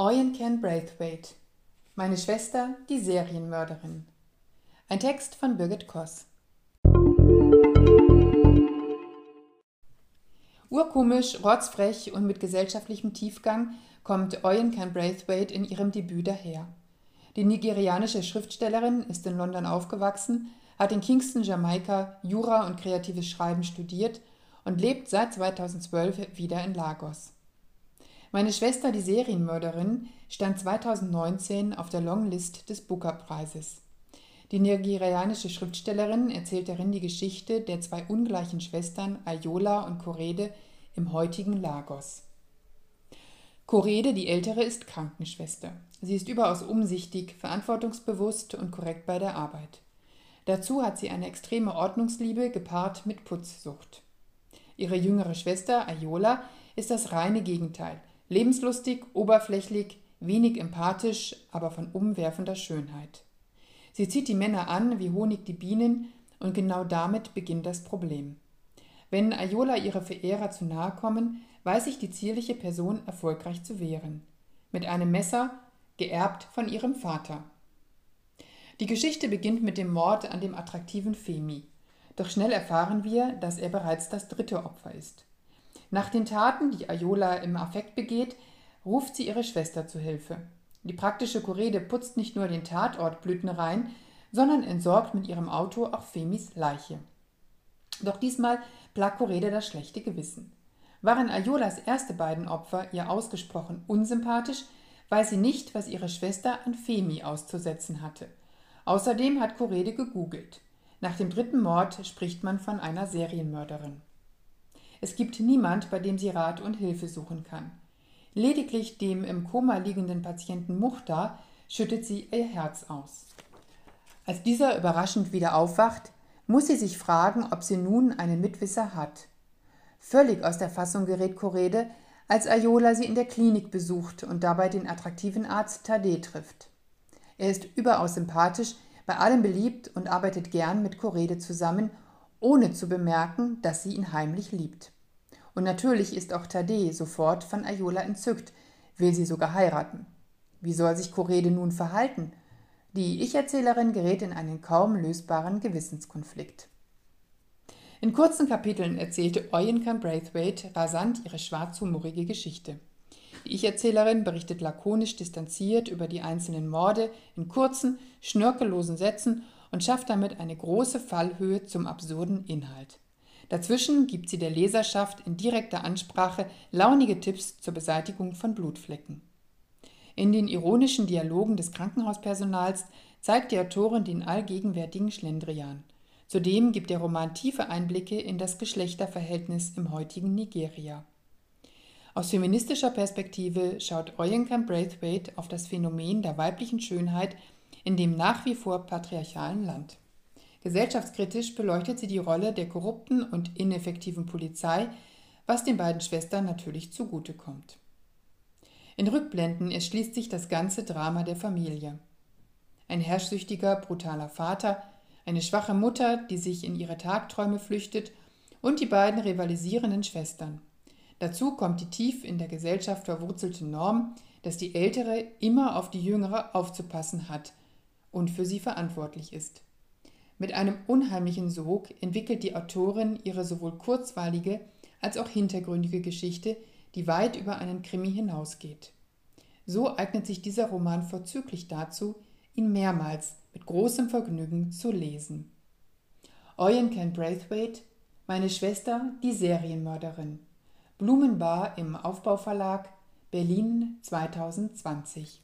Oyen Ken Braithwaite Meine Schwester, die Serienmörderin. Ein Text von Birgit Koss. Urkomisch, rotzfrech und mit gesellschaftlichem Tiefgang kommt Oyen Ken Braithwaite in ihrem Debüt daher. Die nigerianische Schriftstellerin ist in London aufgewachsen, hat in Kingston, Jamaika Jura und kreatives Schreiben studiert und lebt seit 2012 wieder in Lagos. Meine Schwester, die Serienmörderin, stand 2019 auf der Longlist des Booker-Preises. Die nigerianische Schriftstellerin erzählt darin die Geschichte der zwei ungleichen Schwestern Ayola und Korede im heutigen Lagos. Korede, die ältere, ist Krankenschwester. Sie ist überaus umsichtig, verantwortungsbewusst und korrekt bei der Arbeit. Dazu hat sie eine extreme Ordnungsliebe gepaart mit Putzsucht. Ihre jüngere Schwester Ayola ist das reine Gegenteil. Lebenslustig, oberflächlich, wenig empathisch, aber von umwerfender Schönheit. Sie zieht die Männer an wie Honig die Bienen, und genau damit beginnt das Problem. Wenn Ayola ihre Verehrer zu nahe kommen, weiß sich die zierliche Person erfolgreich zu wehren. Mit einem Messer, geerbt von ihrem Vater. Die Geschichte beginnt mit dem Mord an dem attraktiven Femi. Doch schnell erfahren wir, dass er bereits das dritte Opfer ist. Nach den Taten, die Ayola im Affekt begeht, ruft sie ihre Schwester zu Hilfe. Die praktische Korede putzt nicht nur den Tatort blütenrein, sondern entsorgt mit ihrem Auto auch Femis Leiche. Doch diesmal plagt Korede das schlechte Gewissen. Waren Ayolas erste beiden Opfer ihr ausgesprochen unsympathisch, weiß sie nicht, was ihre Schwester an Femi auszusetzen hatte. Außerdem hat Korede gegoogelt. Nach dem dritten Mord spricht man von einer Serienmörderin. Es gibt niemand, bei dem sie Rat und Hilfe suchen kann. Lediglich dem im Koma liegenden Patienten Muchta schüttet sie ihr Herz aus. Als dieser überraschend wieder aufwacht, muss sie sich fragen, ob sie nun einen Mitwisser hat. Völlig aus der Fassung gerät Korede, als Ayola sie in der Klinik besucht und dabei den attraktiven Arzt Tade trifft. Er ist überaus sympathisch, bei allem beliebt und arbeitet gern mit Korede zusammen, ohne zu bemerken, dass sie ihn heimlich liebt. Und natürlich ist auch Tade sofort von Ayola entzückt, will sie sogar heiraten. Wie soll sich Korede nun verhalten? Die Ich-Erzählerin gerät in einen kaum lösbaren Gewissenskonflikt. In kurzen Kapiteln erzählte Oyenkan Braithwaite rasant ihre schwarzhumorige Geschichte. Die Ich-Erzählerin berichtet lakonisch distanziert über die einzelnen Morde in kurzen, schnörkellosen Sätzen und schafft damit eine große Fallhöhe zum absurden Inhalt. Dazwischen gibt sie der Leserschaft in direkter Ansprache launige Tipps zur Beseitigung von Blutflecken. In den ironischen Dialogen des Krankenhauspersonals zeigt die Autorin den allgegenwärtigen Schlendrian. Zudem gibt der Roman tiefe Einblicke in das Geschlechterverhältnis im heutigen Nigeria. Aus feministischer Perspektive schaut Oyenkam Braithwaite auf das Phänomen der weiblichen Schönheit in dem nach wie vor patriarchalen Land. Gesellschaftskritisch beleuchtet sie die Rolle der korrupten und ineffektiven Polizei, was den beiden Schwestern natürlich zugutekommt. In Rückblenden erschließt sich das ganze Drama der Familie. Ein herrschsüchtiger, brutaler Vater, eine schwache Mutter, die sich in ihre Tagträume flüchtet, und die beiden rivalisierenden Schwestern. Dazu kommt die tief in der Gesellschaft verwurzelte Norm, dass die Ältere immer auf die Jüngere aufzupassen hat und für sie verantwortlich ist. Mit einem unheimlichen Sog entwickelt die Autorin ihre sowohl kurzweilige als auch hintergründige Geschichte, die weit über einen Krimi hinausgeht. So eignet sich dieser Roman vorzüglich dazu, ihn mehrmals mit großem Vergnügen zu lesen. Oyen Ken Braithwaite, Meine Schwester, die Serienmörderin. Blumenbar im Aufbauverlag, Berlin 2020.